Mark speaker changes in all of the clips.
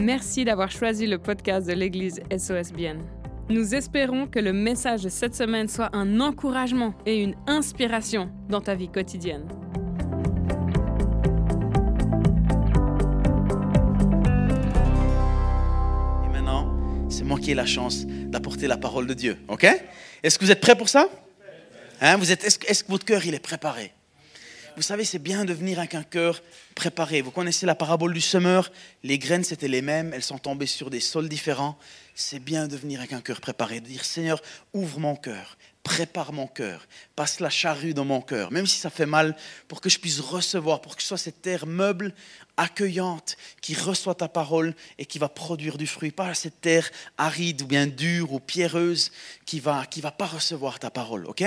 Speaker 1: Merci d'avoir choisi le podcast de l'Église SOSBN. Nous espérons que le message de cette semaine soit un encouragement et une inspiration dans ta vie quotidienne.
Speaker 2: Et maintenant, c'est moi qui ai la chance d'apporter la parole de Dieu. OK? Est-ce que vous êtes prêts pour ça? Hein, est-ce que votre cœur il est préparé? Vous savez, c'est bien de venir avec un cœur préparé. Vous connaissez la parabole du semeur? Les graines, c'était les mêmes. Elles sont tombées sur des sols différents. C'est bien de venir avec un cœur préparé. De dire, Seigneur, ouvre mon cœur. Prépare mon cœur, passe la charrue dans mon cœur, même si ça fait mal, pour que je puisse recevoir, pour que ce soit cette terre meuble, accueillante, qui reçoit ta parole et qui va produire du fruit, pas cette terre aride ou bien dure ou pierreuse qui va qui va pas recevoir ta parole, ok?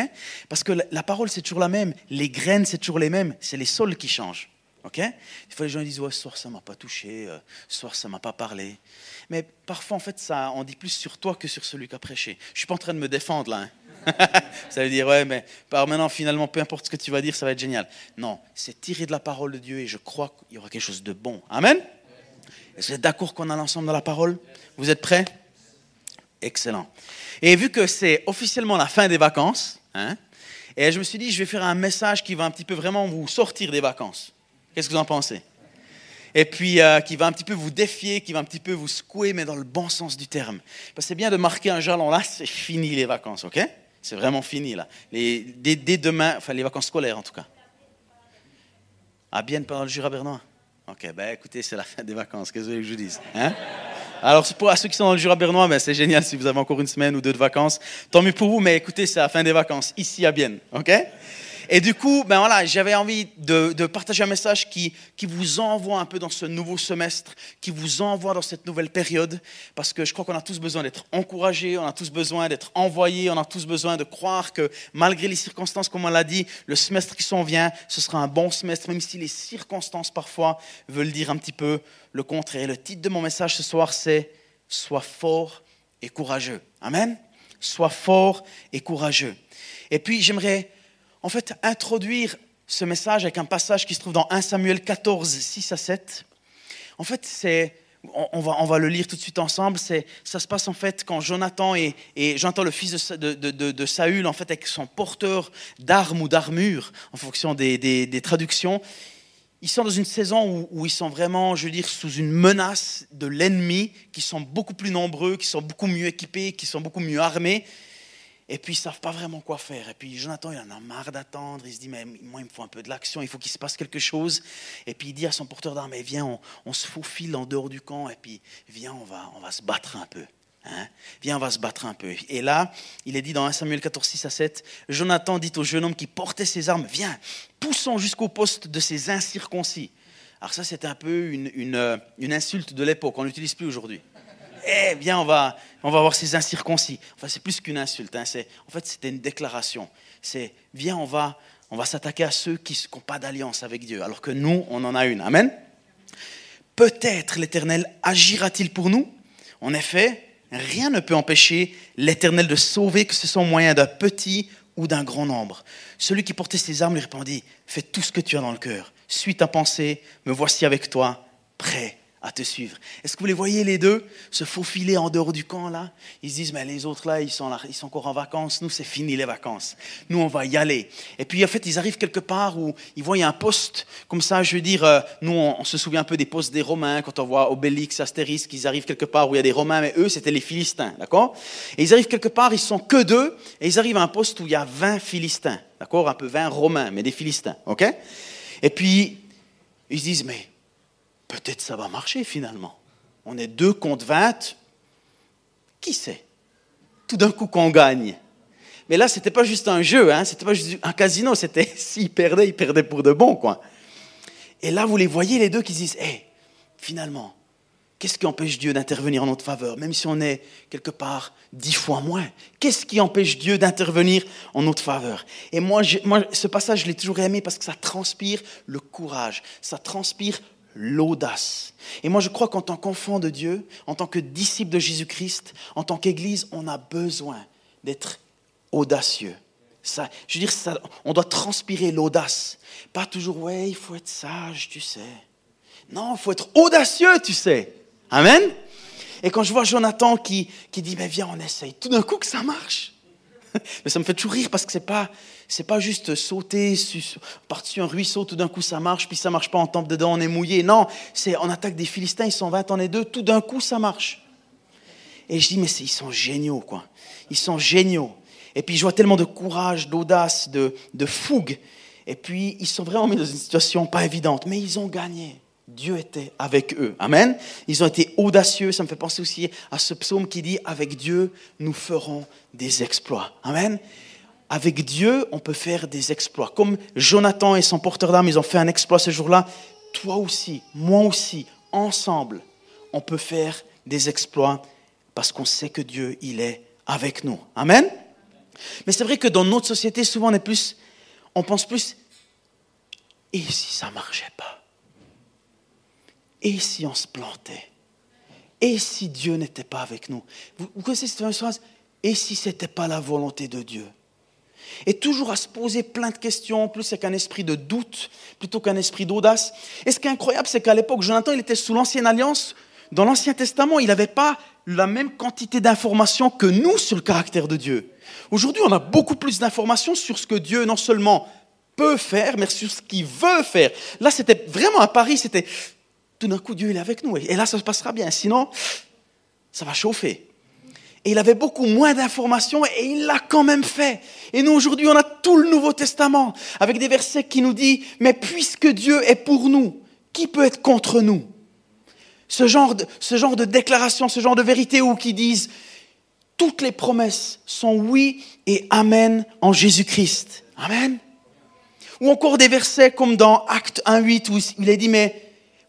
Speaker 2: Parce que la, la parole c'est toujours la même, les graines c'est toujours les mêmes, c'est les sols qui changent. Ok? Des fois les gens disent ouais, ce soir ça m'a pas touché, euh, ce soir ça m'a pas parlé. Mais parfois en fait ça on dit plus sur toi que sur celui qui a prêché. Je suis pas en train de me défendre là. Hein. ça veut dire, ouais, mais par maintenant, finalement, peu importe ce que tu vas dire, ça va être génial. Non, c'est tirer de la parole de Dieu et je crois qu'il y aura quelque chose de bon. Amen? Est-ce que vous êtes d'accord qu'on a l'ensemble dans la parole? Vous êtes prêts? Excellent. Et vu que c'est officiellement la fin des vacances, hein, et je me suis dit, je vais faire un message qui va un petit peu vraiment vous sortir des vacances. Qu'est-ce que vous en pensez? Et puis euh, qui va un petit peu vous défier, qui va un petit peu vous secouer, mais dans le bon sens du terme. Parce que c'est bien de marquer un jalon là, c'est fini les vacances, ok? C'est vraiment fini là. Dès, demain, enfin les vacances scolaires en tout cas. À bien pendant le Jura bernois? Ok, ben écoutez, c'est la fin des vacances, qu'est-ce que je vous dise hein? Alors pour à ceux qui sont dans le Jura bernois, ben, c'est génial si vous avez encore une semaine ou deux de vacances. Tant mieux pour vous, mais écoutez, c'est la fin des vacances, ici à Bienne, ok? Et du coup, ben voilà, j'avais envie de, partager un message qui, qui vous envoie un peu dans ce nouveau semestre, qui vous envoie dans cette nouvelle période, parce que je crois qu'on a tous besoin d'être encouragés, on a tous besoin d'être envoyés, on a tous besoin de croire que malgré les circonstances, comme on l'a dit, le semestre qui s'en vient, ce sera un bon semestre, même si les circonstances parfois veulent dire un petit peu le contraire. Et le titre de mon message ce soir, c'est Sois fort et courageux. Amen. Sois fort et courageux. Et puis j'aimerais en fait, introduire ce message avec un passage qui se trouve dans 1 Samuel 14, 6 à 7. En fait, c'est, on, va, on va le lire tout de suite ensemble. C'est, ça se passe en fait quand Jonathan et, j'entends le fils de, de, de, Saül, en fait, avec son porteur d'armes ou d'armure, en fonction des, des, des, traductions, ils sont dans une saison où, où, ils sont vraiment, je veux dire, sous une menace de l'ennemi, qui sont beaucoup plus nombreux, qui sont beaucoup mieux équipés, qui sont beaucoup mieux armés. Et puis, ils ne savent pas vraiment quoi faire. Et puis, Jonathan, il en a marre d'attendre. Il se dit, mais moi, il me faut un peu de l'action. Il faut qu'il se passe quelque chose. Et puis, il dit à son porteur d'armes, viens, on, se faufile en dehors du camp. Et puis, viens, on va, on va se battre un peu. Hein viens, on va se battre un peu. Et là, il est dit dans 1 Samuel 14, 6 à 7, Jonathan dit au jeune homme qui portait ses armes, viens, poussons jusqu'au poste de ces incirconcis. Alors ça, c'était un peu une, une, une insulte de l'époque. On n'utilise plus aujourd'hui eh bien, on va, on va avoir ces incirconcis. Enfin, c'est plus qu'une insulte. Hein. en fait, c'était une déclaration. C'est, viens, on va, on va s'attaquer à ceux qui n'ont pas d'alliance avec Dieu, alors que nous, on en a une. Amen. Peut-être l'Éternel agira-t-il pour nous? En effet, rien ne peut empêcher l'Éternel de sauver que ce soit au moyen d'un petit ou d'un grand nombre. Celui qui portait ses armes lui répondit, fais tout ce que tu as dans le cœur. Suis ta pensée, me voici avec toi, prêt à te suivre. Est-ce que vous les voyez les deux se faufiler en dehors du camp là? Ils se disent mais les autres là ils sont ils sont encore en vacances. Nous c'est fini les vacances. Nous on va y aller. Et puis en fait ils arrivent quelque part où ils voient un poste comme ça. Je veux dire, euh, nous on, on, se souvient un peu des postes des Romains quand on voit Obélix, Astérix, qu'ils arrivent quelque part où il y a des Romains, mais eux c'était les Philistins, d'accord? Et ils arrivent quelque part, ils sont que deux et ils arrivent à un poste où il y a 20 Philistins, d'accord? Un peu 20 Romains, mais des Philistins, ok? Et puis ils se disent mais peut-être ça va marcher finalement. On est deux contre 20. Qui sait? Tout d'un coup qu'on gagne. Mais là, ce n'était pas juste un jeu, hein, c'était pas juste un casino, c'était s'ils perdaient, ils perdaient pour de bon. Quoi. Et là, vous les voyez, les deux qui se disent, hé, finalement, qu'est-ce qui empêche Dieu d'intervenir en notre faveur, même si on est quelque part dix fois moins Qu'est-ce qui empêche Dieu d'intervenir en notre faveur? Et moi, moi, ce passage, je l'ai toujours aimé parce que ça transpire le courage, ça transpire l'audace. Et moi, je crois qu'en tant qu'enfant de Dieu, en tant que disciple de Jésus-Christ, en tant qu'Église, on a besoin d'être audacieux. Ça, je veux dire, ça, on doit transpirer l'audace. Pas toujours, ouais, il faut être sage, tu sais. Non, il faut être audacieux, tu sais. Amen. Et quand je vois Jonathan qui, qui dit, mais viens, on essaye, tout d'un coup que ça marche. Mais ça me fait toujours rire parce que c'est pas, c'est pas juste sauter, partir un ruisseau, tout d'un coup ça marche, puis ça marche pas, on tombe dedans, on est mouillé. Non, c'est on attaque des Philistins, ils sont 20, on est deux, tout d'un coup ça marche. Et je dis, mais ils sont géniaux, quoi. Ils sont géniaux. Et puis je vois tellement de courage, d'audace, de, de fougue. Et puis ils sont vraiment mis dans une situation pas évidente, mais ils ont gagné. Dieu était avec eux. Amen. Ils ont été audacieux. Ça me fait penser aussi à ce psaume qui dit, avec Dieu, nous ferons des exploits. Amen. Avec Dieu, on peut faire des exploits. Comme Jonathan et son porteur d'âme, ils ont fait un exploit ce jour-là. Toi aussi, moi aussi, ensemble, on peut faire des exploits parce qu'on sait que Dieu, il est avec nous. Amen? Mais c'est vrai que dans notre société, souvent, on est plus, on pense plus, et si ça marchait pas? Et si on se plantait? Et si Dieu n'était pas avec nous Vous, connaissez cette phrase Et si ce n'était pas la volonté de Dieu? Et toujours à se poser plein de questions, plus avec un esprit de doute plutôt qu'un esprit d'audace. Et ce qui est incroyable, c'est qu'à l'époque, Jonathan, il était sous l'Ancienne Alliance. Dans l'Ancien Testament, il n'avait pas la même quantité d'informations que nous sur le caractère de Dieu. Aujourd'hui, on a beaucoup plus d'informations sur ce que Dieu non seulement peut faire, mais sur ce qu'il veut faire. Là, c'était vraiment à Paris, c'était tout d'un coup, Dieu est avec nous. Et là, ça se passera bien. Sinon, ça va chauffer. Et il avait beaucoup moins d'informations et il l'a quand même fait. Et nous, aujourd'hui, on a tout le Nouveau Testament avec des versets qui nous disent, mais puisque Dieu est pour nous, qui peut être contre nous? Ce genre, de, ce genre de déclaration, ce genre de vérité où qui disent, toutes les promesses sont oui et amen en Jésus-Christ. Amen. Ou encore des versets comme dans Acte 1.8 où il est dit, mais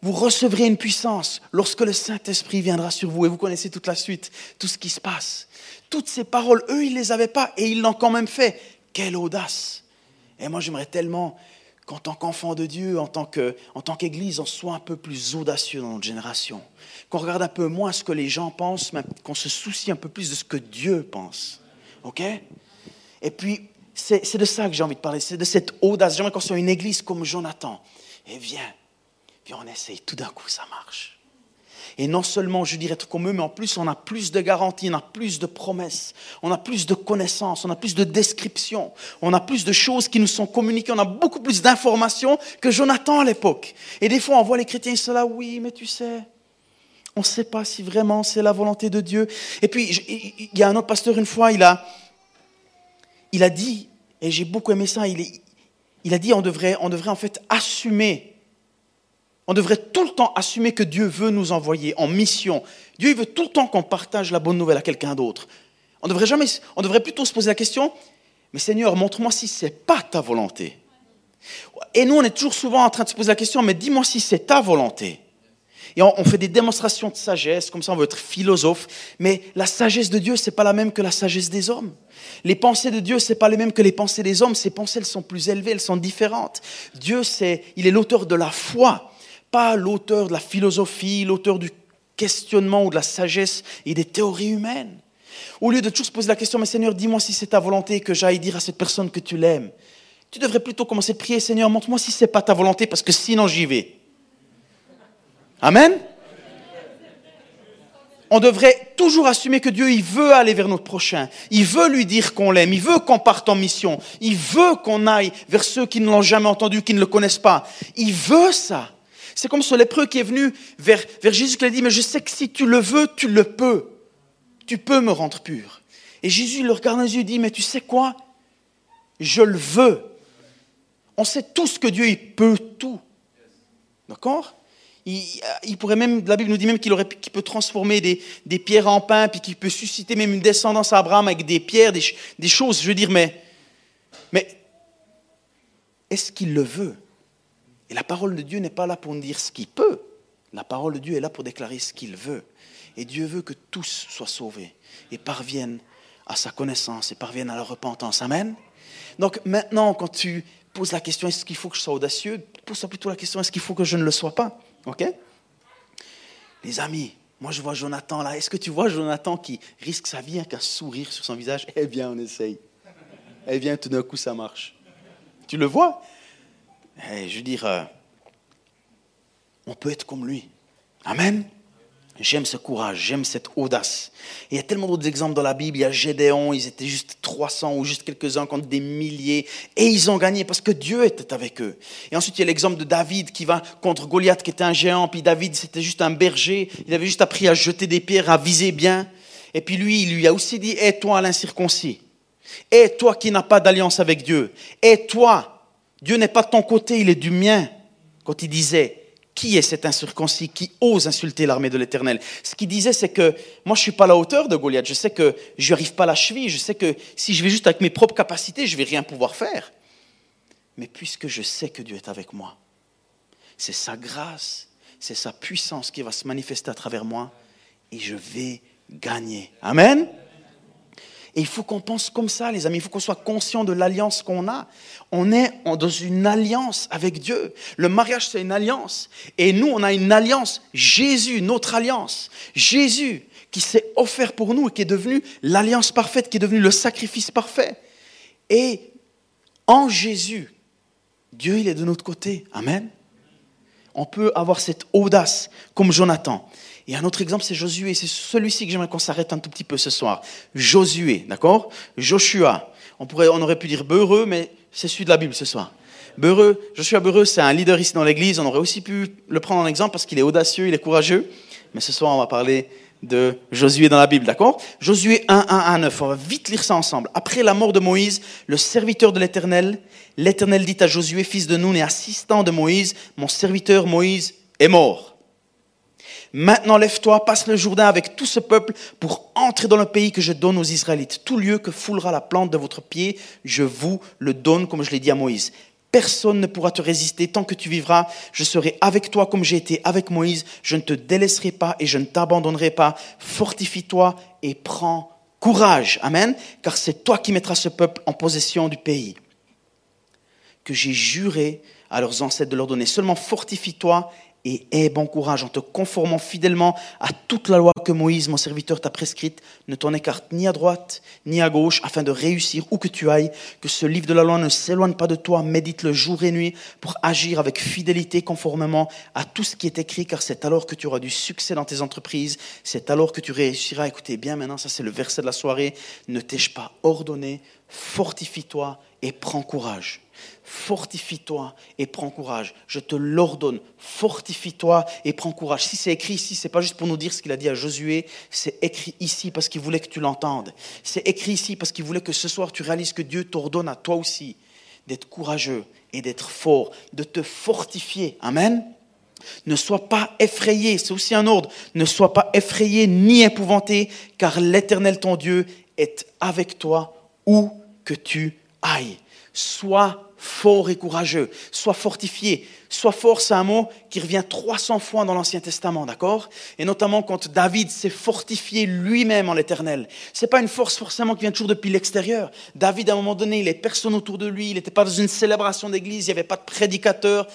Speaker 2: vous recevrez une puissance lorsque le Saint-Esprit viendra sur vous. Et vous connaissez toute la suite, tout ce qui se passe. Toutes ces paroles, eux, ils ne les avaient pas et ils l'ont quand même fait. Quelle audace. Et moi, j'aimerais tellement qu'en tant qu'enfant de Dieu, en tant qu'Église, on soit un peu plus audacieux dans notre génération. Qu'on regarde un peu moins ce que les gens pensent, mais qu'on se soucie un peu plus de ce que Dieu pense. OK? Et puis, c'est de ça que j'ai envie de parler, c'est de cette audace. J'aimerais qu'on soit une Église comme Jonathan. Et viens, puis on essaye, tout d'un coup ça marche. Et non seulement, je dirais, être comme eux, mais en plus, on a plus de garanties, on a plus de promesses, on a plus de connaissances, on a plus de descriptions, on a plus de choses qui nous sont communiquées, on a beaucoup plus d'informations que Jonathan à l'époque. Et des fois, on voit les chrétiens, là, oui, mais tu sais, on ne sait pas si vraiment c'est la volonté de Dieu. Et puis, il y a un autre pasteur, une fois, il a, il a dit, et j'ai beaucoup aimé ça, il, il a dit, on devrait, on devrait en fait assumer on devrait tout le temps assumer que Dieu veut nous envoyer en mission. Dieu veut tout le temps qu'on partage la bonne nouvelle à quelqu'un d'autre. On devrait jamais, on devrait plutôt se poser la question, mais Seigneur, montre-moi si ce n'est pas ta volonté. Et nous, on est toujours souvent en train de se poser la question, mais dis-moi si c'est ta volonté. Et on, fait des démonstrations de sagesse, comme ça on veut être philosophe, mais la sagesse de Dieu, ce n'est pas la même que la sagesse des hommes. Les pensées de Dieu, ce n'est pas les mêmes que les pensées des hommes. Ces pensées, elles sont plus élevées, elles sont différentes. Dieu, c'est, il est l'auteur de la foi pas l'auteur de la philosophie, l'auteur du questionnement ou de la sagesse et des théories humaines. Au lieu de toujours se poser la question, mais Seigneur, dis-moi si c'est ta volonté que j'aille dire à cette personne que tu l'aimes. Tu devrais plutôt commencer à prier, Seigneur, montre-moi si ce n'est pas ta volonté, parce que sinon j'y vais. Amen. On devrait toujours assumer que Dieu, il veut aller vers notre prochain. Il veut lui dire qu'on l'aime. Il veut qu'on parte en mission. Il veut qu'on aille vers ceux qui ne l'ont jamais entendu, qui ne le connaissent pas. Il veut ça. C'est comme ce lépreux qui est venu vers, Jésus qui a dit, mais je sais que si tu le veux, tu le peux. Tu peux me rendre pur. Et Jésus le regarde dans les yeux et dit, mais tu sais quoi? Je le veux. On sait tous que Dieu, il peut tout. D'accord? Il, même, la Bible nous dit même qu'il peut transformer des, pierres en pain, puis qu'il peut susciter même une descendance à Abraham avec des pierres, des, des choses. Je veux dire, mais, mais est-ce qu'il le veut? Et la parole de Dieu n'est pas là pour nous dire ce qu'il peut. La parole de Dieu est là pour déclarer ce qu'il veut. Et Dieu veut que tous soient sauvés et parviennent à sa connaissance et parviennent à la repentance. Amen. Donc maintenant, quand tu poses la question est-ce qu'il faut que je sois audacieux, pose plutôt la question est-ce qu'il faut que je ne le sois pas? Ok? Les amis, moi je vois Jonathan là. Est-ce que tu vois Jonathan qui risque sa vie avec un sourire sur son visage? Eh bien, on essaye. Eh bien, tout d'un coup, ça marche. Tu le vois? Je veux dire, euh, on peut être comme lui. Amen. J'aime ce courage, j'aime cette audace. Il y a tellement d'autres exemples dans la Bible. Il y a Gédéon, ils étaient juste 300 ou juste quelques-uns contre des milliers. Et ils ont gagné parce que Dieu était avec eux. Et ensuite, il y a l'exemple de David qui va contre Goliath qui était un géant. Puis David, c'était juste un berger. Il avait juste appris à jeter des pierres, à viser bien. Et puis lui, il lui a aussi dit, et toi l'incirconcis. Et toi qui n'as pas d'alliance avec Dieu. Et toi, Dieu n'est pas de ton côté, il est du mien. Quand il disait, qui est cet incirconcis qui ose insulter l'armée de l'Éternel? Ce qu'il disait, c'est que moi, je suis pas à la hauteur de Goliath. Je sais que je n'arrive pas à la cheville. Je sais que si je vais juste avec mes propres capacités, je vais rien pouvoir faire. Mais puisque je sais que Dieu est avec moi, c'est sa grâce, c'est sa puissance qui va se manifester à travers moi, et je vais gagner. Amen? Et il faut qu'on pense comme ça, les amis. Il faut qu'on soit conscient de l'alliance qu'on a. On est dans une alliance avec Dieu. Le mariage, c'est une alliance. Et nous, on a une alliance. Jésus, notre alliance. Jésus, qui s'est offert pour nous et qui est devenu l'alliance parfaite, qui est devenu le sacrifice parfait. Et en Jésus, Dieu, il est de notre côté. Amen. On peut avoir cette audace comme Jonathan. Et un autre exemple, c'est Josué. C'est celui-ci que j'aimerais qu'on s'arrête un tout petit peu ce soir. Josué, d'accord? Joshua. On, pourrait, on aurait pu dire Beureux, mais c'est celui de la Bible ce soir. Beureux, Joshua Beureux, c'est un leader ici dans l'église. On aurait aussi pu le prendre en exemple parce qu'il est audacieux, il est courageux. Mais ce soir, on va parler de Josué dans la Bible, d'accord? Josué 1, 1, 1, 9. On va vite lire ça ensemble. Après la mort de Moïse, le serviteur de l'Éternel, l'Éternel dit à Josué, fils de Nun et assistant de Moïse, mon serviteur Moïse est mort. Maintenant lève-toi, passe le Jourdain avec tout ce peuple pour entrer dans le pays que je donne aux Israélites. Tout lieu que foulera la plante de votre pied, je vous le donne, comme je l'ai dit à Moïse. Personne ne pourra te résister tant que tu vivras. Je serai avec toi comme j'ai été avec Moïse. Je ne te délaisserai pas et je ne t'abandonnerai pas. Fortifie-toi et prends courage. Amen. Car c'est toi qui mettras ce peuple en possession du pays que j'ai juré à leurs ancêtres de leur donner. Seulement fortifie-toi et aie bon courage en te conformant fidèlement à toute la loi que Moïse, mon serviteur, t'a prescrite. Ne t'en écarte ni à droite ni à gauche afin de réussir où que tu ailles. Que ce livre de la loi ne s'éloigne pas de toi. Médite-le jour et nuit pour agir avec fidélité conformément à tout ce qui est écrit, car c'est alors que tu auras du succès dans tes entreprises. C'est alors que tu réussiras. Écoutez bien maintenant, ça c'est le verset de la soirée. Ne t'ai-je pas ordonné? Fortifie-toi et prends courage. Fortifie-toi et prends courage. Je te l'ordonne. Fortifie-toi et prends courage. Si c'est écrit ici, c'est pas juste pour nous dire ce qu'il a dit à Josué, c'est écrit ici parce qu'il voulait que tu l'entendes. C'est écrit ici parce qu'il voulait que ce soir tu réalises que Dieu t'ordonne à toi aussi d'être courageux et d'être fort, de te fortifier. Amen. Ne sois pas effrayé, c'est aussi un ordre. Ne sois pas effrayé ni épouvanté, car l'Éternel ton Dieu est avec toi où que tu ailles. Sois fort et courageux, sois fortifié. Sois fort, c'est un mot qui revient 300 fois dans l'Ancien Testament, d'accord? Et notamment quand David s'est fortifié lui-même en l'Éternel. C'est pas une force forcément qui vient toujours depuis l'extérieur. David, à un moment donné, il est personne autour de lui, il n'était pas dans une célébration d'église, il n'y avait pas de prédicateur,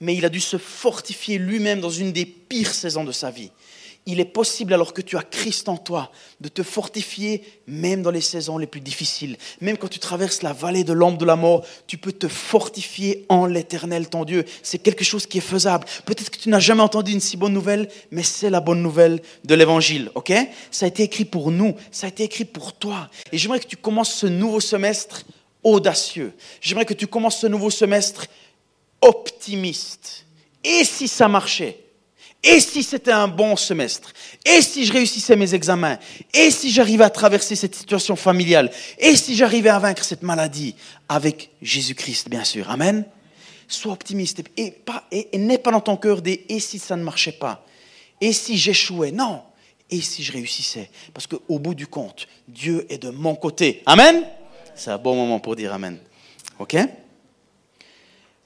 Speaker 2: mais il a dû se fortifier lui-même dans une des pires saisons de sa vie il est possible, alors que tu as Christ en toi, de te fortifier même dans les saisons les plus difficiles. Même quand tu traverses la vallée de l'ombre de la mort, tu peux te fortifier en l'éternel, ton Dieu. C'est quelque chose qui est faisable. Peut-être que tu n'as jamais entendu une si bonne nouvelle, mais c'est la bonne nouvelle de l'évangile, ok? Ça a été écrit pour nous, ça a été écrit pour toi. Et j'aimerais que tu commences ce nouveau semestre audacieux. J'aimerais que tu commences ce nouveau semestre optimiste. Et si ça marchait? Et si c'était un bon semestre? Et si je réussissais mes examens? Et si j'arrivais à traverser cette situation familiale? Et si j'arrivais à vaincre cette maladie? Avec Jésus-Christ, bien sûr. Amen. Sois optimiste et, n'aie pas dans ton cœur des et si ça ne marchait pas Et si j'échouais? Non. Et si je réussissais? Parce qu'au bout du compte, Dieu est de mon côté. Amen. C'est un bon moment pour dire Amen. OK?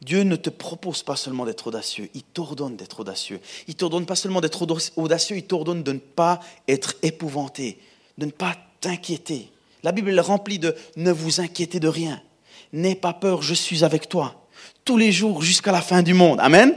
Speaker 2: Dieu ne te propose pas seulement d'être audacieux, il t'ordonne d'être audacieux. Il t'ordonne pas seulement d'être audacieux, il t'ordonne de ne pas être épouvanté, de ne pas t'inquiéter. La Bible est remplie de ne vous inquiétez de rien. N'aie pas peur, je suis avec toi. Tous les jours jusqu'à la fin du monde. Amen.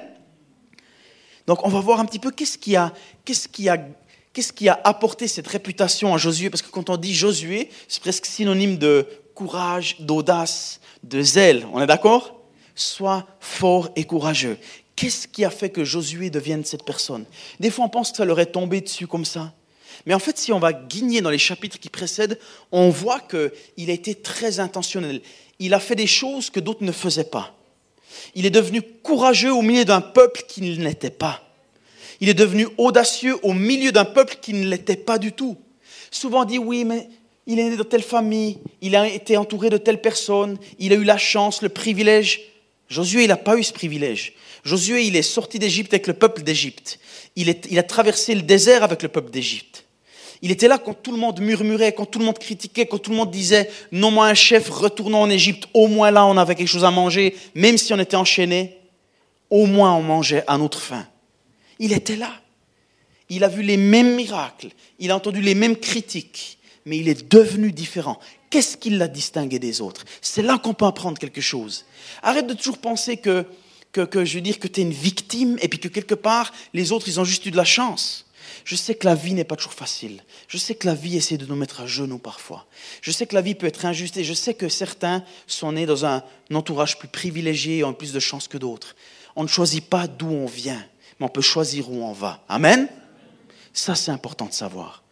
Speaker 2: Donc on va voir un petit peu qu'est-ce qui a, qu'est-ce qui a, qu'est-ce qui a apporté cette réputation à Josué. Parce que quand on dit Josué, c'est presque synonyme de courage, d'audace, de zèle. On est d'accord? Sois fort et courageux. Qu'est-ce qui a fait que Josué devienne cette personne? Des fois, on pense que ça leur est tombé dessus comme ça. Mais en fait, si on va guigner dans les chapitres qui précèdent, on voit qu'il a été très intentionnel. Il a fait des choses que d'autres ne faisaient pas. Il est devenu courageux au milieu d'un peuple qui ne l'était pas. Il est devenu audacieux au milieu d'un peuple qui ne l'était pas du tout. Souvent on dit oui, mais il est né dans telle famille, il a été entouré de telle personne, il a eu la chance, le privilège. Josué, il n'a pas eu ce privilège. Josué, il est sorti d'Égypte avec le peuple d'Égypte. Il, a traversé le désert avec le peuple d'Égypte. Il était là quand tout le monde murmurait, quand tout le monde critiquait, quand tout le monde disait non moi un chef, retournons en Égypte. Au moins là, on avait quelque chose à manger, même si on était enchaîné. Au moins on mangeait à notre faim. Il était là. Il a vu les mêmes miracles. Il a entendu les mêmes critiques mais il est devenu différent. Qu'est-ce qui l'a distingué des autres? C'est là qu'on peut apprendre quelque chose. Arrête de toujours penser que, je veux que tu es une victime et puis que quelque part, les autres, ils ont juste eu de la chance. Je sais que la vie n'est pas toujours facile. Je sais que la vie essaie de nous mettre à genoux parfois. Je sais que la vie peut être injuste et je sais que certains sont nés dans un entourage plus privilégié et ont plus de chance que d'autres. On ne choisit pas d'où on vient, mais on peut choisir où on va. Amen? Ça, c'est important de savoir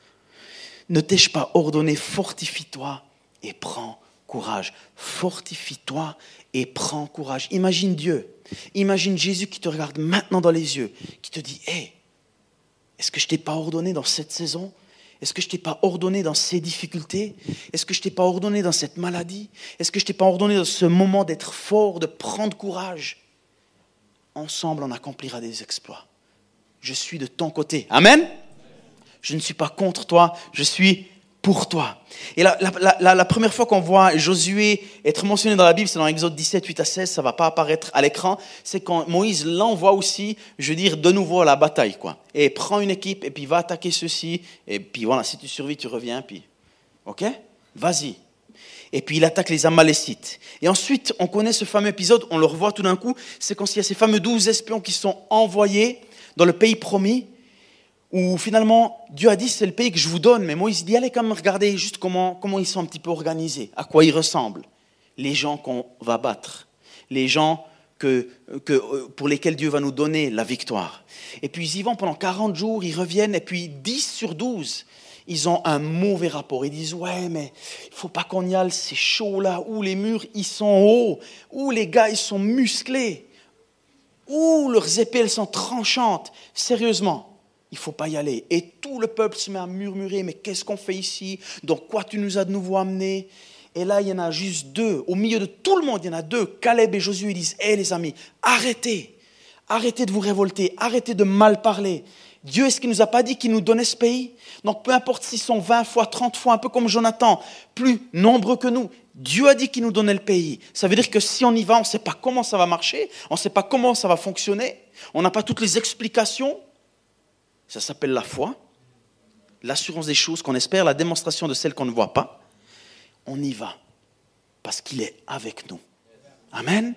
Speaker 2: ne t'ai-je pas ordonné, fortifie-toi et prends courage. Fortifie-toi et prends courage. Imagine Dieu. Imagine Jésus qui te regarde maintenant dans les yeux, qui te dit, hé, est-ce que je t'ai pas ordonné dans cette saison? Est-ce que je t'ai pas ordonné dans ces difficultés? Est-ce que je t'ai pas ordonné dans cette maladie? Est-ce que je t'ai pas ordonné dans ce moment d'être fort, de prendre courage? Ensemble, on accomplira des exploits. Je suis de ton côté. Amen je ne suis pas contre toi, je suis pour toi. Et la, la, première fois qu'on voit Josué être mentionné dans la Bible, c'est dans Exode 17, 8 à 16, ça va pas apparaître à l'écran, c'est quand Moïse l'envoie aussi, je veux dire, de nouveau à la bataille. quoi. Et prend une équipe, et puis va attaquer ceci, et puis voilà, si tu survis, tu reviens, puis... Ok? Vas-y. Et puis il attaque les Amalécites. Et ensuite, on connaît ce fameux épisode, on le revoit tout d'un coup, c'est quand il y a ces fameux douze espions qui sont envoyés dans le pays promis, où finalement Dieu a dit c'est le pays que je vous donne, mais Moïse dit allez quand même regarder juste comment, comment ils sont un petit peu organisés, à quoi ils ressemblent, les gens qu'on va battre, les gens que, que, euh, pour lesquels Dieu va nous donner la victoire. Et puis ils y vont pendant 40 jours, ils reviennent, et puis 10 sur 12, ils ont un mauvais rapport. Ils disent ouais mais il faut pas qu'on y aille, c'est chaud là, où les murs ils sont hauts, où les gars ils sont musclés, où leurs épées elles sont tranchantes. Sérieusement, il ne faut pas y aller. Et tout le peuple se met à murmurer, mais qu'est-ce qu'on fait ici? Donc quoi tu nous as de nouveau amené Et là, il y en a juste deux. Au milieu de tout le monde, il y en a deux. Caleb et Josué ils disent, hé les amis, arrêtez. Arrêtez de vous révolter. Arrêtez de mal parler. Dieu, est-ce qu'il ne nous a pas dit qu'il nous donnait ce pays? Donc peu importe s'ils sont 20 fois, 30 fois, un peu comme Jonathan, plus nombreux que nous, Dieu a dit qu'il nous donnait le pays. Ça veut dire que si on y va, on ne sait pas comment ça va marcher, on ne sait pas comment ça va fonctionner, on n'a pas toutes les explications, ça s'appelle la foi, l'assurance des choses qu'on espère, la démonstration de celles qu'on ne voit pas. On y va parce qu'il est avec nous. Amen.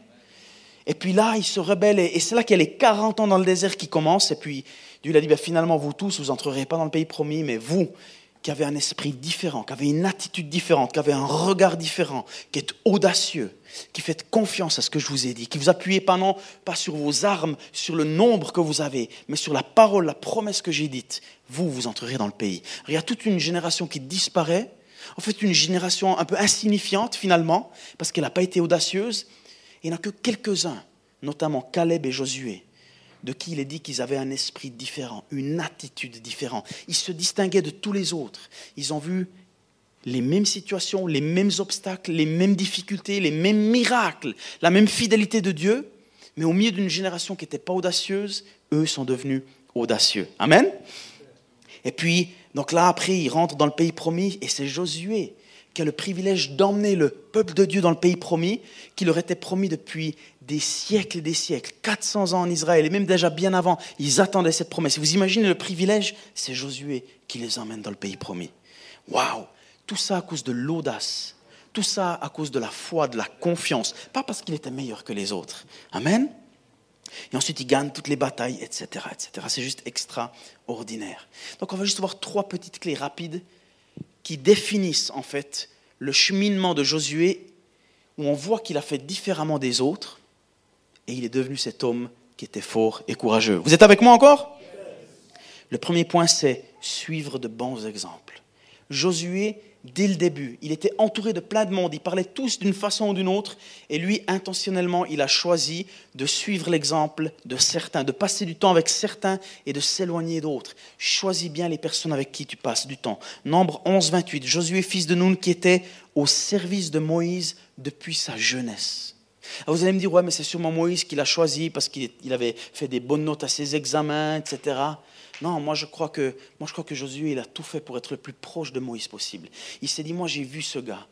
Speaker 2: Et puis là, il se rebelle, et c'est là qu'il y a les 40 ans dans le désert qui commencent, et puis Dieu a dit, ben, finalement, vous tous, vous n'entrerez pas dans le pays promis, mais vous, qui avez un esprit différent, qui avez une attitude différente, qui avez un regard différent, qui êtes audacieux, qui faites confiance à ce que je vous ai dit, qui vous appuyez pas non pas sur vos armes, sur le nombre que vous avez, mais sur la parole, la promesse que j'ai dite, vous, vous entrerez dans le pays. Il y a toute une génération qui disparaît, en fait une génération un peu insignifiante finalement, parce qu'elle n'a pas été audacieuse, il n'y en a que quelques-uns, notamment Caleb et Josué, de qui il est dit qu'ils avaient un esprit différent, une attitude différente. Ils se distinguaient de tous les autres. Ils ont vu les mêmes situations, les mêmes obstacles, les mêmes difficultés, les mêmes miracles, la même fidélité de Dieu, mais au milieu d'une génération qui n'était pas audacieuse, eux sont devenus audacieux. Amen. Et puis, donc là, après, ils rentrent dans le pays promis, et c'est Josué qui a le privilège d'emmener le peuple de Dieu dans le pays promis, qui leur était promis depuis des siècles et des siècles, 400 ans en Israël, et même déjà bien avant, ils attendaient cette promesse. vous imaginez le privilège? C'est Josué qui les emmène dans le pays promis. Waouh Tout ça à cause de l'audace, tout ça à cause de la foi, de la confiance, pas parce qu'il était meilleur que les autres. Amen? Et ensuite, il gagne toutes les batailles, etc. etc. C'est juste extraordinaire. Donc, on va juste voir trois petites clés rapides qui définissent en fait le cheminement de Josué, où on voit qu'il a fait différemment des autres, et il est devenu cet homme qui était fort et courageux. Vous êtes avec moi encore? Le premier point, c'est suivre de bons exemples. Josué, dès le début, il était entouré de plein de monde, ils parlaient tous d'une façon ou d'une autre, et lui, intentionnellement, il a choisi de suivre l'exemple de certains, de passer du temps avec certains et de s'éloigner d'autres. Choisis bien les personnes avec qui tu passes du temps. Nombre 11, 28, Josué, fils de Nun, qui était au service de Moïse depuis sa jeunesse. vous allez me dire, ouais, mais c'est sûrement Moïse qui l'a choisi parce qu'il avait fait des bonnes notes à ses examens, etc. Non, moi je crois que, moi je crois que Josué, il a tout fait pour être le plus proche de Moïse possible. Il s'est dit, moi j'ai vu ce gars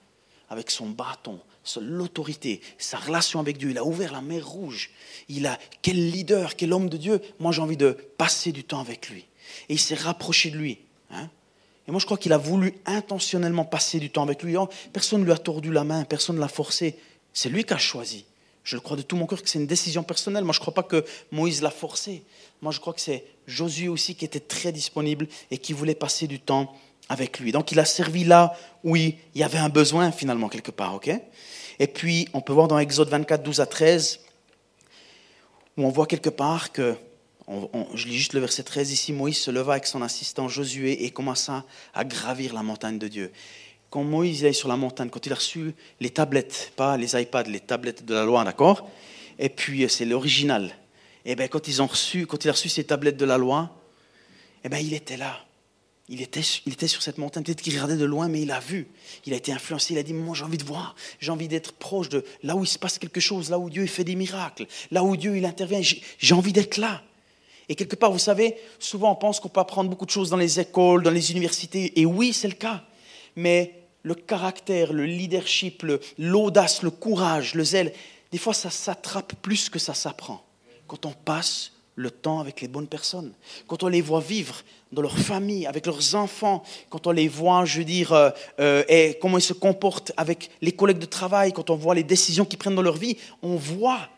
Speaker 2: avec son bâton, l'autorité, sa relation avec Dieu. Il a ouvert la mer rouge. Il a quel leader, quel homme de Dieu. Moi j'ai envie de passer du temps avec lui. Et il s'est rapproché de lui. Hein. Et moi je crois qu'il a voulu intentionnellement passer du temps avec lui. Oh, personne ne lui a tordu la main, personne ne l'a forcé. C'est lui qui a choisi. Je crois de tout mon cœur que c'est une décision personnelle. Moi, je ne crois pas que Moïse l'a forcé. Moi, je crois que c'est Josué aussi qui était très disponible et qui voulait passer du temps avec lui. Donc, il a servi là où il y avait un besoin, finalement, quelque part. ok? Et puis, on peut voir dans Exode 24, 12 à 13, où on voit quelque part que, je lis juste le verset 13 ici, Moïse se leva avec son assistant Josué et commença à gravir la montagne de Dieu quand Moïse est sur la montagne, quand il a reçu les tablettes, pas les iPads, les tablettes de la loi, d'accord Et puis euh, c'est l'original. Et eh bien quand ils ont reçu, quand il a reçu ces tablettes de la loi, eh bien il était là. Il était, il était sur cette montagne, peut-être qu'il regardait de loin, mais il a vu. Il a été influencé, il a dit, moi j'ai envie de voir, j'ai envie d'être proche de là où il se passe quelque chose, là où Dieu fait des miracles, là où Dieu il intervient, j'ai envie d'être là. Et quelque part, vous savez, souvent on pense qu'on peut apprendre beaucoup de choses dans les écoles, dans les universités, et oui, c'est le cas. Mais le caractère, le leadership, l'audace, le, courage, le zèle, des fois ça s'attrape plus que ça s'apprend. Quand on passe le temps avec les bonnes personnes, quand on les voit vivre dans leur famille, avec leurs enfants, quand on les voit, je veux dire, euh, euh, et comment ils se comportent avec les collègues de travail, quand on voit les décisions qu'ils prennent dans leur vie, on voit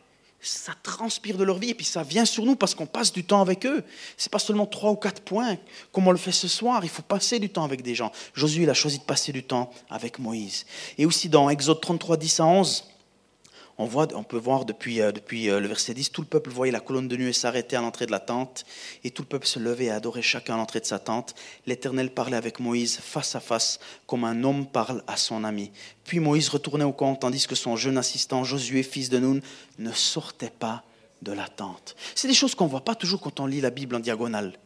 Speaker 2: ça transpire de leur vie et puis ça vient sur nous parce qu'on passe du temps avec eux. Ce n'est pas seulement trois ou quatre points comme on le fait ce soir, il faut passer du temps avec des gens. Josué, a choisi de passer du temps avec Moïse. Et aussi dans Exode 33, 10 à 11, on, voit, on peut voir depuis, euh, depuis euh, le verset 10, tout le peuple voyait la colonne de nuée s'arrêter à l'entrée de la tente, et tout le peuple se levait et adorait chacun à l'entrée de sa tente. L'Éternel parlait avec Moïse face à face, comme un homme parle à son ami. Puis Moïse retournait au camp, tandis que son jeune assistant Josué, fils de Nun, ne sortait pas de la tente. C'est des choses qu'on ne voit pas toujours quand on lit la Bible en diagonale.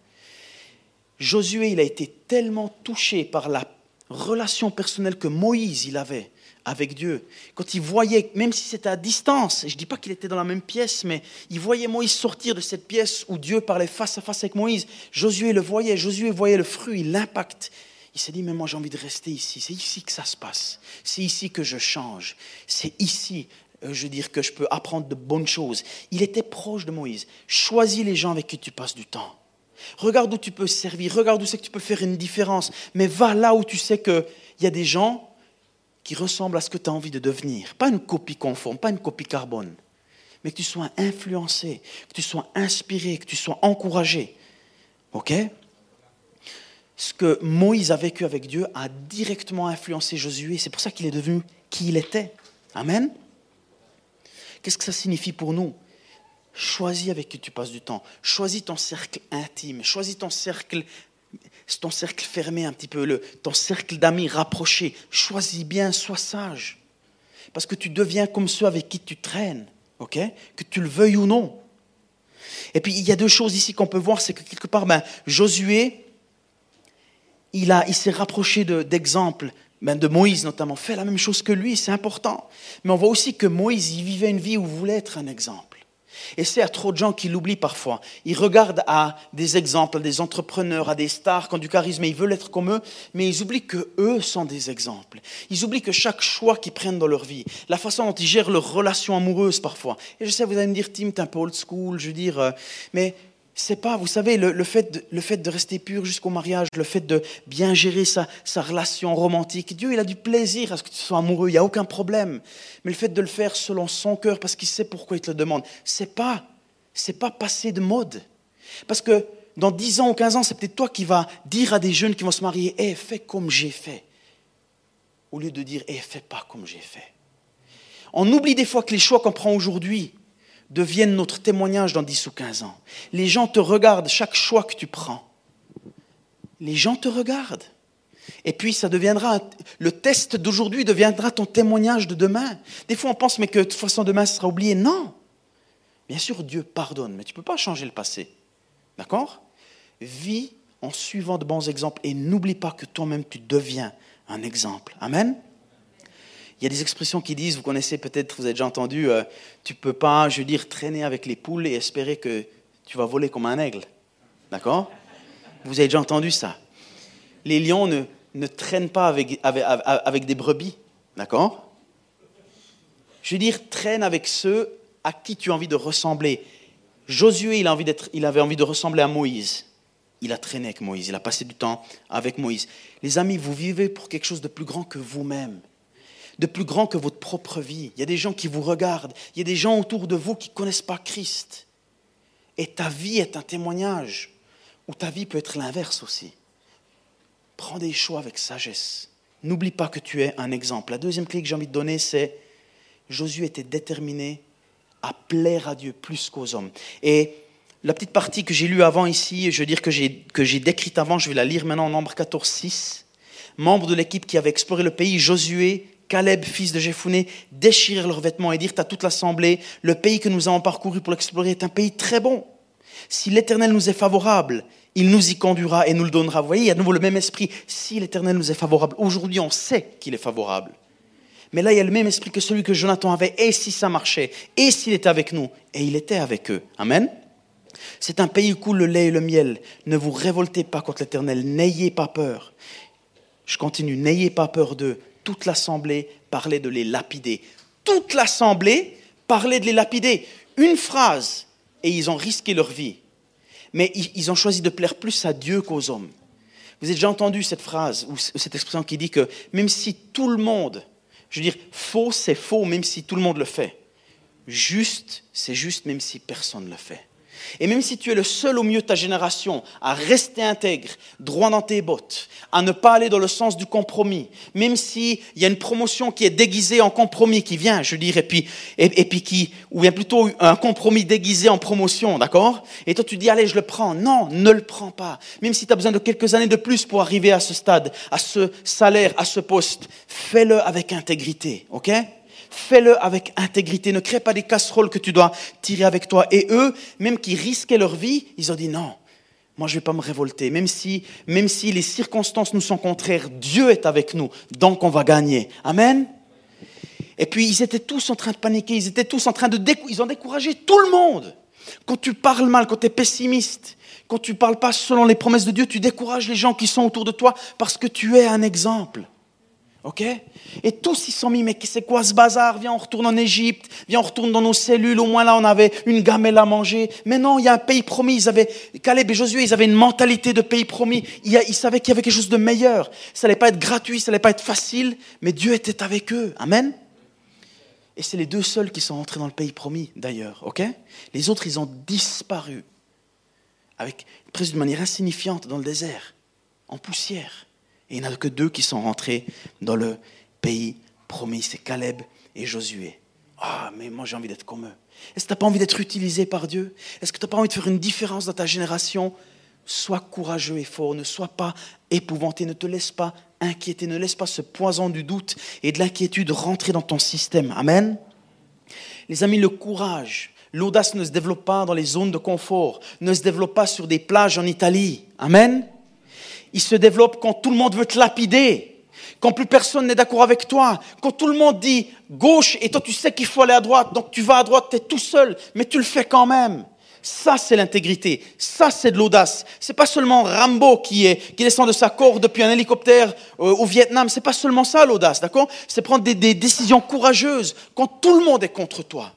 Speaker 2: Josué, il a été tellement touché par la relation personnelle que Moïse il avait avec Dieu. Quand il voyait, même si c'était à distance, je ne dis pas qu'il était dans la même pièce, mais il voyait Moïse sortir de cette pièce où Dieu parlait face à face avec Moïse. Josué le voyait, Josué voyait le fruit, l'impact. Il s'est dit, mais moi j'ai envie de rester ici, c'est ici que ça se passe, c'est ici que je change, c'est ici, euh, je veux dire, que je peux apprendre de bonnes choses. Il était proche de Moïse. Choisis les gens avec qui tu passes du temps. Regarde où tu peux servir, regarde où c'est que tu peux faire une différence, mais va là où tu sais qu'il y a des gens qui ressemble à ce que tu as envie de devenir. Pas une copie conforme, pas une copie carbone, mais que tu sois influencé, que tu sois inspiré, que tu sois encouragé. OK? Ce que Moïse a vécu avec Dieu a directement influencé Josué. C'est pour ça qu'il est devenu qui il était. Amen? Qu'est-ce que ça signifie pour nous? Choisis avec qui tu passes du temps. Choisis ton cercle intime. Choisis ton cercle c'est ton cercle fermé un petit peu, ton cercle d'amis rapproché. Choisis bien, sois sage. Parce que tu deviens comme ceux avec qui tu traînes, Que tu le veuilles ou non. Et puis il y a deux choses ici qu'on peut voir, c'est que quelque part, ben, Josué, il, il s'est rapproché d'exemples, ben, de Moïse notamment, fait la même chose que lui, c'est important. Mais on voit aussi que Moïse, il vivait une vie où il voulait être un exemple. Et c'est à trop de gens qui l'oublient parfois. Ils regardent à des exemples, à des entrepreneurs, à des stars qui ont du charisme et ils veulent être comme eux, mais ils oublient que eux sont des exemples. Ils oublient que chaque choix qu'ils prennent dans leur vie, la façon dont ils gèrent leurs relations amoureuses parfois. Et je sais, vous allez me dire, Tim, t'es un peu old school, je veux dire, euh, mais c'est pas, vous savez, le, fait de, rester pur jusqu'au mariage, le fait de bien gérer sa, relation romantique, Dieu, il a du plaisir à ce que tu sois amoureux, il n'y a aucun problème. Mais le fait de le faire selon son cœur, parce qu'il sait pourquoi il te le demande, c'est pas, c'est pas de mode. Parce que dans 10 ans ou 15 ans, c'est peut-être toi qui vas dire à des jeunes qui vont se marier, hé, fais comme j'ai fait. Au lieu de dire, hé, fais pas comme j'ai fait. On oublie des fois que les choix qu'on prend aujourd'hui, devienne notre témoignage dans 10 ou 15 ans. Les gens te regardent chaque choix que tu prends. Les gens te regardent. Et puis ça deviendra, le test d'aujourd'hui deviendra ton témoignage de demain. Des fois on pense mais que de toute façon demain sera oublié. Non. Bien sûr Dieu pardonne, mais tu ne peux pas changer le passé. D'accord? Vis en suivant de bons exemples et n'oublie pas que toi-même tu deviens un exemple. Amen? Il y a des expressions qui disent, vous connaissez peut-être, vous avez déjà entendu, euh, tu peux pas, je veux dire, traîner avec les poules et espérer que tu vas voler comme un aigle. D'accord? Vous avez déjà entendu ça. Les lions ne, ne traînent pas avec, des brebis. D'accord? Je veux dire, traîne avec ceux à qui tu as envie de ressembler. Josué, il avait envie de ressembler à Moïse. Il a traîné avec Moïse, il a passé du temps avec Moïse. Les amis, vous vivez pour quelque chose de plus grand que vous-même de plus grand que votre propre vie. Il y a des gens qui vous regardent, il y a des gens autour de vous qui ne connaissent pas Christ. Et ta vie est un témoignage, ou ta vie peut être l'inverse aussi. Prends des choix avec sagesse. N'oublie pas que tu es un exemple. La deuxième clé que j'ai envie de donner, c'est Josué était déterminé à plaire à Dieu plus qu'aux hommes. Et la petite partie que j'ai lue avant ici, je veux dire que j'ai, décrite avant, je vais la lire maintenant en nombre 14, 6. Membre de l'équipe qui avait exploré le pays, Josué Caleb, fils de Jephuné, déchirèrent leurs vêtements et dirent à toute l'assemblée, le pays que nous avons parcouru pour l'explorer est un pays très bon. Si l'Éternel nous est favorable, il nous y conduira et nous le donnera. Vous voyez, il y a de nouveau le même esprit. Si l'Éternel nous est favorable, aujourd'hui on sait qu'il est favorable. Mais là, il y a le même esprit que celui que Jonathan avait. Et si ça marchait? Et s'il était avec nous? Et il était avec eux. Amen. C'est un pays où coule le lait et le miel. Ne vous révoltez pas contre l'Éternel. N'ayez pas peur. Je continue. N'ayez pas peur d'eux toute l'assemblée parlait de les lapider. Toute l'assemblée parlait de les lapider. Une phrase, et ils ont risqué leur vie. Mais ils ont choisi de plaire plus à Dieu qu'aux hommes. Vous avez déjà entendu cette phrase ou cette expression qui dit que même si tout le monde, je veux dire, faux, c'est faux, même si tout le monde le fait. Juste, c'est juste, même si personne ne le fait. Et même si tu es le seul au milieu de ta génération à rester intègre, droit dans tes bottes, à ne pas aller dans le sens du compromis, même s'il y a une promotion qui est déguisée en compromis qui vient, je dirais, et puis, et, puis qui, ou bien plutôt un compromis déguisé en promotion, d'accord? Et toi tu dis, allez, je le prends. Non, ne le prends pas. Même si tu as besoin de quelques années de plus pour arriver à ce stade, à ce salaire, à ce poste, fais-le avec intégrité, ok? Fais-le avec intégrité. Ne crée pas des casseroles que tu dois tirer avec toi. Et eux, même qui risquaient leur vie, ils ont dit non, moi je ne vais pas me révolter. Même si, même si les circonstances nous sont contraires, Dieu est avec nous, donc on va gagner. Amen. Et puis ils étaient tous en train de paniquer, ils étaient tous en train de ils ont découragé tout le monde. Quand tu parles mal, quand tu es pessimiste, quand tu ne parles pas selon les promesses de Dieu, tu décourages les gens qui sont autour de toi parce que tu es un exemple. OK? Et tous ils sont mis, mais c'est quoi ce bazar? Viens, on retourne en Égypte, viens, on retourne dans nos cellules, au moins là on avait une gamelle à manger. Mais non, il y a un pays promis, ils avaient, Caleb et Josué, ils avaient une mentalité de pays promis, ils, savaient qu'il y avait quelque chose de meilleur. Ça n'allait pas être gratuit, ça n'allait pas être facile, mais Dieu était avec eux. Amen? Et c'est les deux seuls qui sont entrés dans le pays promis, d'ailleurs, OK? Les autres, ils ont disparu, avec, presque de manière insignifiante dans le désert, en poussière. Et il n'y en a que deux qui sont rentrés dans le pays promis, c'est Caleb et Josué. Ah, mais moi j'ai envie d'être comme eux. Est-ce que tu n'as pas envie d'être utilisé par Dieu? Est-ce que tu n'as pas envie de faire une différence dans ta génération? Sois courageux et fort, ne sois pas épouvanté, ne te laisse pas inquiéter, ne laisse pas ce poison du doute et de l'inquiétude rentrer dans ton système. Amen. Les amis, le courage, l'audace ne se développe pas dans les zones de confort, ne se développe pas sur des plages en Italie. Amen il se développe quand tout le monde veut te lapider, quand plus personne n'est d'accord avec toi, quand tout le monde dit gauche et toi tu sais qu'il faut aller à droite, donc tu vas à droite, tu es tout seul, mais tu le fais quand même. Ça, c'est l'intégrité. Ça, c'est de l'audace. C'est pas seulement Rambo qui, est, qui descend de sa corde depuis un hélicoptère euh, au Vietnam. C'est pas seulement ça, l'audace, d'accord? C'est prendre des, des, décisions courageuses quand tout le monde est contre toi.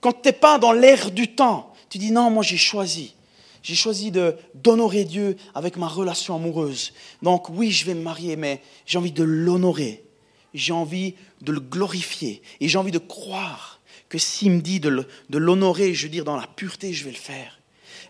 Speaker 2: Quand tu n'es pas dans l'air du temps, tu dis non, moi j'ai choisi. J'ai choisi d'honorer Dieu avec ma relation amoureuse. Donc oui, je vais me marier, mais j'ai envie de l'honorer. J'ai envie de le glorifier. Et j'ai envie de croire que s'il me dit de l'honorer, je veux dire dans la pureté, je vais le faire.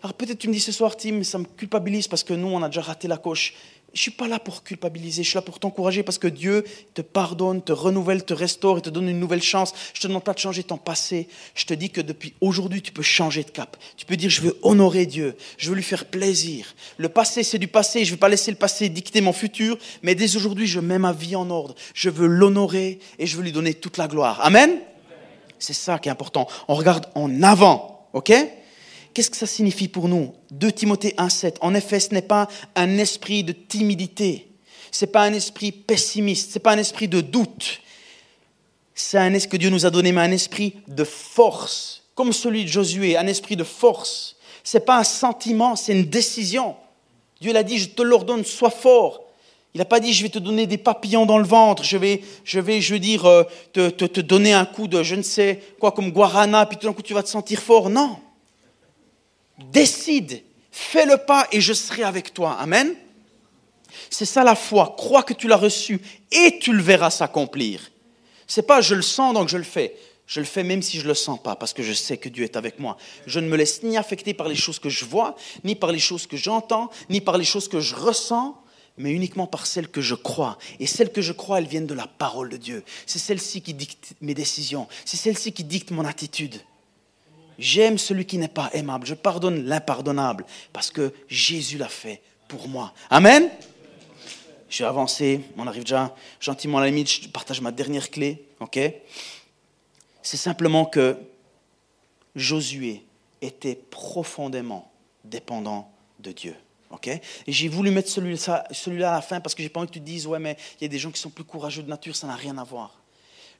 Speaker 2: Alors peut-être tu me dis ce soir, Tim, ça me culpabilise parce que nous, on a déjà raté la coche. Je suis pas là pour culpabiliser, je suis là pour t'encourager parce que Dieu te pardonne, te renouvelle, te restaure et te donne une nouvelle chance. Je te demande pas de changer ton passé. Je te dis que depuis aujourd'hui, tu peux changer de cap. Tu peux dire, je veux honorer Dieu, je veux lui faire plaisir. Le passé, c'est du passé. Je ne vais pas laisser le passé dicter mon futur, mais dès aujourd'hui, je mets ma vie en ordre. Je veux l'honorer et je veux lui donner toute la gloire. Amen? C'est ça qui est important. On regarde en avant, ok? Qu'est-ce que ça signifie pour nous? 2 Timothée 1,7. En effet, ce n'est pas un esprit de timidité. Ce n'est pas un esprit pessimiste. Ce n'est pas un esprit de doute. C'est un esprit que Dieu nous a donné, mais un esprit de force, comme celui de Josué, un esprit de force. Ce n'est pas un sentiment, c'est une décision. Dieu l'a dit, je te l'ordonne, sois fort. Il n'a pas dit, je vais te donner des papillons dans le ventre, je vais, je vais, je veux dire, euh, te, donner un coup de je ne sais quoi, comme guarana, puis tout d'un coup tu vas te sentir fort. Non décide, fais le pas et je serai avec toi. Amen. C'est ça la foi. Crois que tu l'as reçu et tu le verras s'accomplir. C'est pas je le sens donc je le fais. Je le fais même si je le sens pas, parce que je sais que Dieu est avec moi. Je ne me laisse ni affecter par les choses que je vois, ni par les choses que j'entends, ni par les choses que je ressens, mais uniquement par celles que je crois. Et celles que je crois, elles viennent de la parole de Dieu. C'est celle-ci qui dicte mes décisions. C'est celle-ci qui dicte mon attitude. J'aime celui qui n'est pas aimable. Je pardonne l'impardonnable parce que Jésus l'a fait pour moi. Amen. Je vais avancer. On arrive déjà gentiment à la limite. Je partage ma dernière clé. Ok? C'est simplement que Josué était profondément dépendant de Dieu. ok? Et j'ai voulu mettre celui-là celui à la fin parce que j'ai pas envie que tu te dises, ouais, mais il y a des gens qui sont plus courageux de nature, ça n'a rien à voir.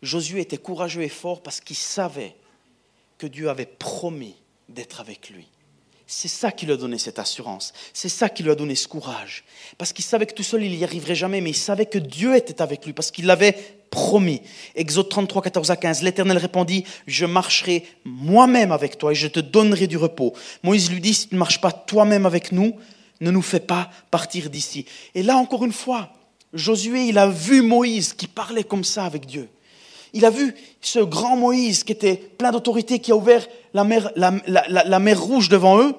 Speaker 2: Josué était courageux et fort parce qu'il savait que Dieu avait promis d'être avec lui. C'est ça qui lui a donné cette assurance. C'est ça qui lui a donné ce courage. Parce qu'il savait que tout seul, il n'y arriverait jamais, mais il savait que Dieu était avec lui, parce qu'il l'avait promis. Exode 33, 14 à 15. L'Éternel répondit, je marcherai moi-même avec toi et je te donnerai du repos. Moïse lui dit, si ne marches pas toi-même avec nous, ne nous fais pas partir d'ici. Et là, encore une fois, Josué, il a vu Moïse qui parlait comme ça avec Dieu. Il a vu ce grand Moïse qui était plein d'autorité, qui a ouvert la mer, rouge devant eux.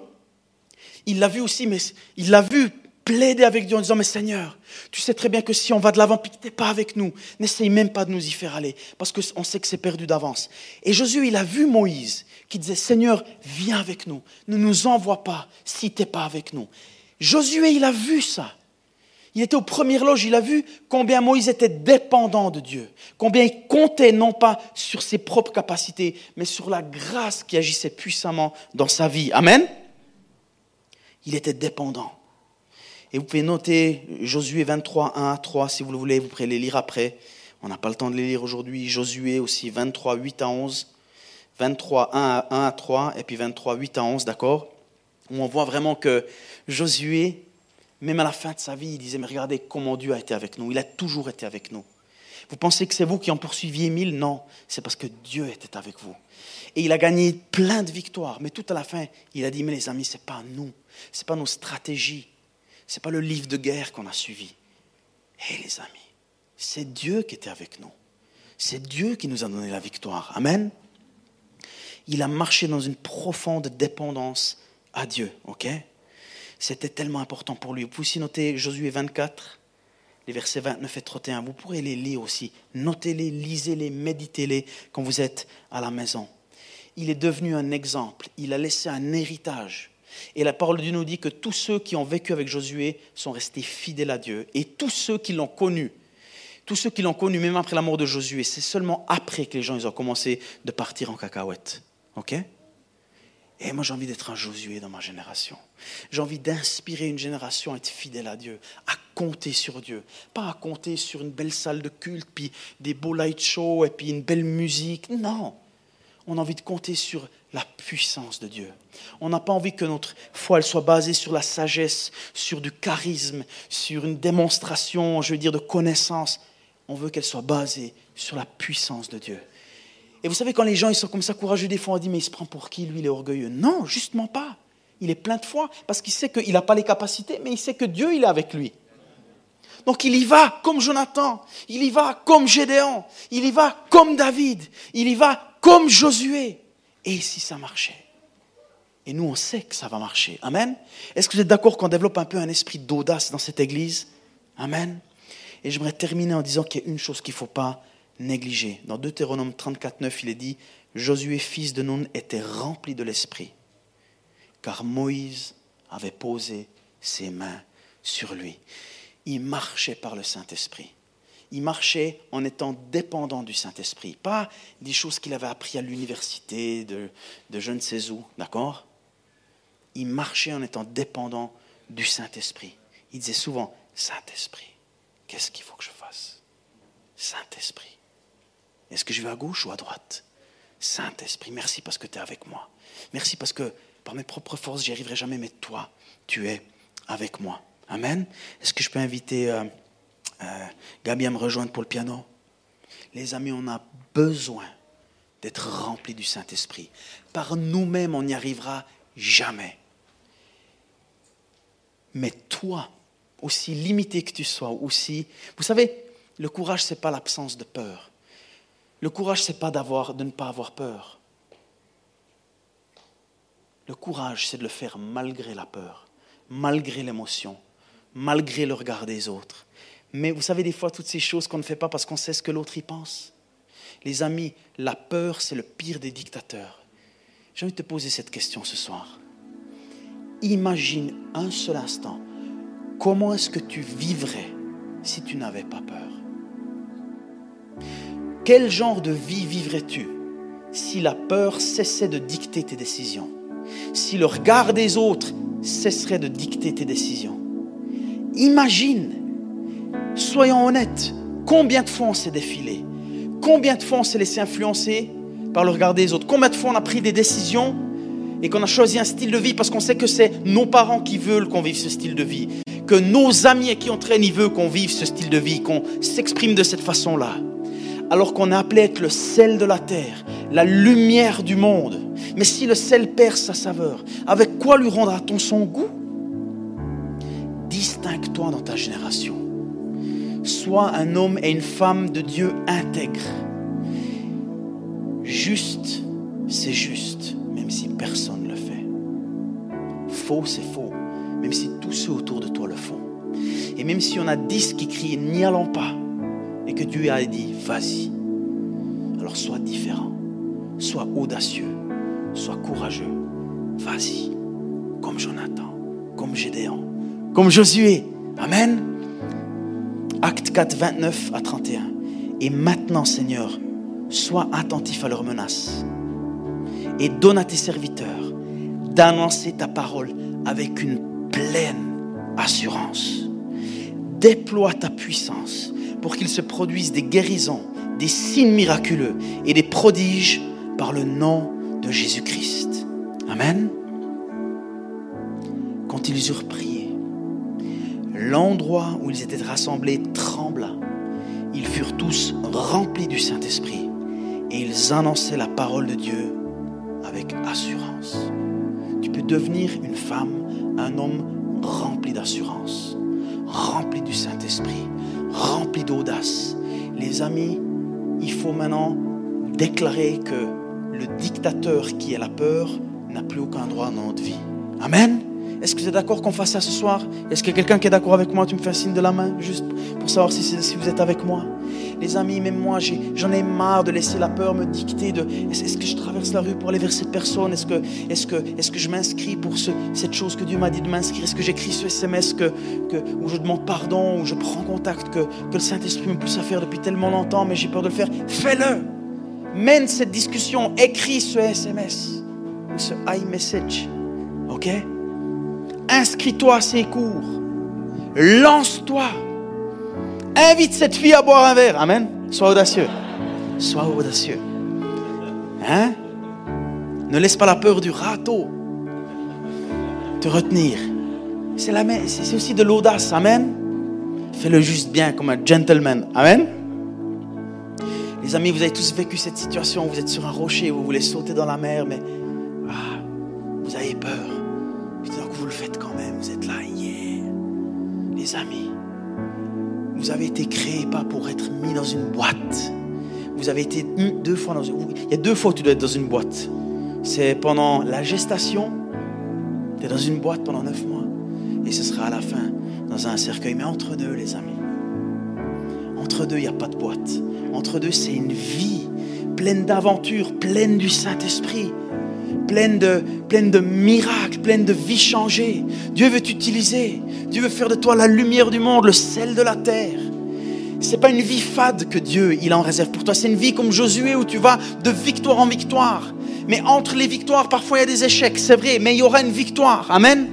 Speaker 2: Il l'a vu aussi, mais il l'a vu plaider avec Dieu en disant, mais Seigneur, tu sais très bien que si on va de l'avant, puis que tu n'es pas avec nous, n'essaye même pas de nous y faire aller, parce qu'on sait que c'est perdu d'avance. Et Josué, il a vu Moïse qui disait, Seigneur, viens avec nous, ne nous envoie pas si tu n'es pas avec nous. Josué, il a vu ça. Il était aux premières loges, il a vu combien Moïse était dépendant de Dieu, combien il comptait non pas sur ses propres capacités, mais sur la grâce qui agissait puissamment dans sa vie. Amen. Il était dépendant. Et vous pouvez noter Josué 23, 1 à 3, si vous le voulez, vous pourrez les lire après. On n'a pas le temps de les lire aujourd'hui. Josué aussi 23, 8 à 11. 23, 1 à, 1 à 3, et puis 23, 8 à 11, d'accord? Où on voit vraiment que Josué même à la fin de sa vie, il disait, mais regardez comment Dieu a été avec nous. Il a toujours été avec nous. Vous pensez que c'est vous qui en poursuiviez mille? Non, c'est parce que Dieu était avec vous. Et il a gagné plein de victoires. Mais tout à la fin, il a dit, mais les amis, ce n'est pas nous. Ce n'est pas nos stratégies. Ce n'est pas le livre de guerre qu'on a suivi. Hé les amis, c'est Dieu qui était avec nous. C'est Dieu qui nous a donné la victoire. Amen. Il a marché dans une profonde dépendance à Dieu. OK? C'était tellement important pour lui. Vous pouvez aussi noter Josué 24, les versets 29 et 31. Vous pourrez les lire aussi. Notez-les, lisez-les, méditez-les quand vous êtes à la maison. Il est devenu un exemple. Il a laissé un héritage. Et la parole de Dieu nous dit que tous ceux qui ont vécu avec Josué sont restés fidèles à Dieu. Et tous ceux qui l'ont connu, tous ceux qui l'ont connu, même après la mort de Josué, c'est seulement après que les gens ils ont commencé de partir en cacahuète. OK? Et moi, j'ai envie d'être un Josué dans ma génération. J'ai envie d'inspirer une génération à être fidèle à Dieu, à compter sur Dieu. Pas à compter sur une belle salle de culte, puis des beaux light shows, et puis une belle musique. Non. On a envie de compter sur la puissance de Dieu. On n'a pas envie que notre foi elle soit basée sur la sagesse, sur du charisme, sur une démonstration, je veux dire, de connaissance. On veut qu'elle soit basée sur la puissance de Dieu. Et vous savez, quand les gens ils sont comme ça courageux, des fois on dit, mais il se prend pour qui, lui, il est orgueilleux? Non, justement pas. Il est plein de foi, parce qu'il sait qu'il n'a pas les capacités, mais il sait que Dieu, il est avec lui. Donc il y va comme Jonathan, il y va comme Gédéon, il y va comme David, il y va comme Josué. Et si ça marchait? Et nous, on sait que ça va marcher. Amen. Est-ce que vous êtes d'accord qu'on développe un peu un esprit d'audace dans cette église? Amen. Et j'aimerais terminer en disant qu'il y a une chose qu'il ne faut pas négliger. Dans Deutéronome 34, 9, il est dit Josué, fils de Nun, était rempli de l'esprit, car Moïse avait posé ses mains sur lui. Il marchait par le Saint-Esprit. Il marchait en étant dépendant du Saint-Esprit. Pas des choses qu'il avait appris à l'université, de, de je ne sais où, d'accord? Il marchait en étant dépendant du Saint-Esprit. Il disait souvent, Saint-Esprit, qu'est-ce qu'il faut que je fasse? Saint-Esprit, est-ce que je vais à gauche ou à droite? Saint-Esprit, merci parce que tu es avec moi. Merci parce que par mes propres forces, j'y arriverai jamais, mais toi, tu es avec moi. Amen. Est-ce que je peux inviter euh, euh, Gabi à me rejoindre pour le piano? Les amis, on a besoin d'être remplis du Saint-Esprit. Par nous-mêmes, on n'y arrivera jamais. Mais toi, aussi limité que tu sois, aussi... Vous savez, le courage, ce n'est pas l'absence de peur. Le courage, ce n'est pas de ne pas avoir peur. Le courage, c'est de le faire malgré la peur, malgré l'émotion, malgré le regard des autres. Mais vous savez, des fois, toutes ces choses qu'on ne fait pas parce qu'on sait ce que l'autre y pense. Les amis, la peur, c'est le pire des dictateurs. J'ai envie de te poser cette question ce soir. Imagine un seul instant, comment est-ce que tu vivrais si tu n'avais pas peur? Quel genre de vie vivrais-tu si la peur cessait de dicter tes décisions? Si le regard des autres cesserait de dicter tes décisions? Imagine, soyons honnêtes, combien de fois on s'est défilé? Combien de fois on s'est laissé influencer par le regard des autres? Combien de fois on a pris des décisions et qu'on a choisi un style de vie parce qu'on sait que c'est nos parents qui veulent qu'on vive ce style de vie, que nos amis qui entraînent, ils veulent qu'on vive ce style de vie, qu'on s'exprime de cette façon-là? Alors qu'on est appelé être le sel de la terre, la lumière du monde. Mais si le sel perd sa saveur, avec quoi lui rendra-t-on son goût? Distingue-toi dans ta génération. Sois un homme et une femme de Dieu intègre. Juste, c'est juste, même si personne ne le fait. Faux, c'est faux, même si tous ceux autour de toi le font. Et même si on a dix qui crient n'y allons pas, et que Dieu a dit vas-y, alors sois différent, sois audacieux, sois courageux, vas-y, comme Jonathan, comme Gédéon, comme Josué. Amen. Acte 4, 29 à 31. Et maintenant, Seigneur, sois attentif à leurs menaces et donne à tes serviteurs d'annoncer ta parole avec une pleine assurance. Déploie ta puissance pour qu'il se produise des guérisons, des signes miraculeux et des prodiges par le nom de Jésus-Christ. Amen. Quand ils eurent prié, l'endroit où ils étaient rassemblés trembla. Ils furent tous remplis du Saint-Esprit et ils annonçaient la parole de Dieu avec assurance. Tu peux devenir une femme, un homme rempli d'assurance, rempli du Saint-Esprit, rempli d'audace. Les amis, il faut maintenant déclarer que le dictateur qui est la peur n'a plus aucun droit dans notre vie. Amen. Est-ce que vous êtes d'accord qu'on fasse ça ce soir? Est-ce a quelqu'un qui est d'accord avec moi Tu me fais un signe de la main, juste pour savoir si, vous êtes avec moi? Les amis, même moi, j'en ai, marre de laisser la peur me dicter de est-ce que je traverse la rue pour aller vers cette personne Est-ce que, que, que je m'inscris pour ce, cette chose que Dieu m'a dit de m'inscrire? Est-ce que j'écris ce SMS que, que, où je demande pardon, où je prends contact, que, que le Saint-Esprit me pousse à faire depuis tellement longtemps, mais j'ai peur de le faire? Fais-le! Mène cette discussion, écris ce SMS ou ce iMessage. OK? Inscris-toi à ces cours. Lance-toi. Invite cette fille à boire un verre. Amen. Sois audacieux. Sois audacieux. Hein? Ne laisse pas la peur du râteau te retenir. C'est, c'est aussi de l'audace. Amen. Fais-le juste bien comme un gentleman. Amen. Les amis, vous avez tous vécu cette situation. Vous êtes sur un rocher, vous voulez sauter dans la mer, mais Amis, vous avez été créé pas pour être mis dans une boîte. Vous avez été deux fois dans une... Il y a deux fois où tu dois être dans une boîte. C'est pendant la gestation Tu es dans une boîte pendant neuf mois. Et ce sera à la fin dans un cercueil. Mais entre deux, les amis, entre deux, il n'y a pas de boîte. Entre deux, c'est une vie pleine d'aventures, pleine du Saint-Esprit, pleine de, de miracles, pleine de vies changées. Dieu veut t'utiliser. Dieu veut faire de toi la lumière du monde, le sel de la terre. C'est pas une vie fade que Dieu il en réserve pour toi. C'est une vie comme Josué où tu vas de victoire en victoire. Mais entre les victoires, parfois il y a des échecs, c'est vrai, mais il y aura une victoire. Amen.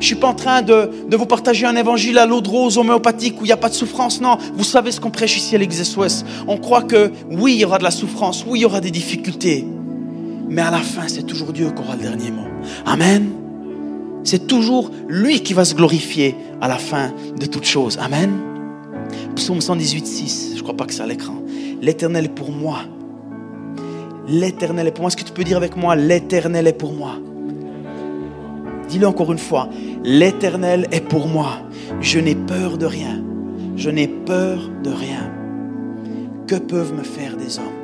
Speaker 2: Je suis pas en train de, de vous partager un évangile à l'eau de rose homéopathique où il n'y a pas de souffrance. Non, vous savez ce qu'on prêche ici à ouest On croit que oui, il y aura de la souffrance, oui, il y aura des difficultés. Mais à la fin, c'est toujours Dieu qui aura le dernier mot. Amen. C'est toujours lui qui va se glorifier à la fin de toute chose. Amen. Psaume 118, 6. Je ne crois pas que c'est à l'écran. L'éternel est pour moi. L'éternel est pour moi. Est-ce que tu peux dire avec moi, l'éternel est pour moi? Dis-le encore une fois. L'éternel est pour moi. Je n'ai peur de rien. Je n'ai peur de rien. Que peuvent me faire des hommes?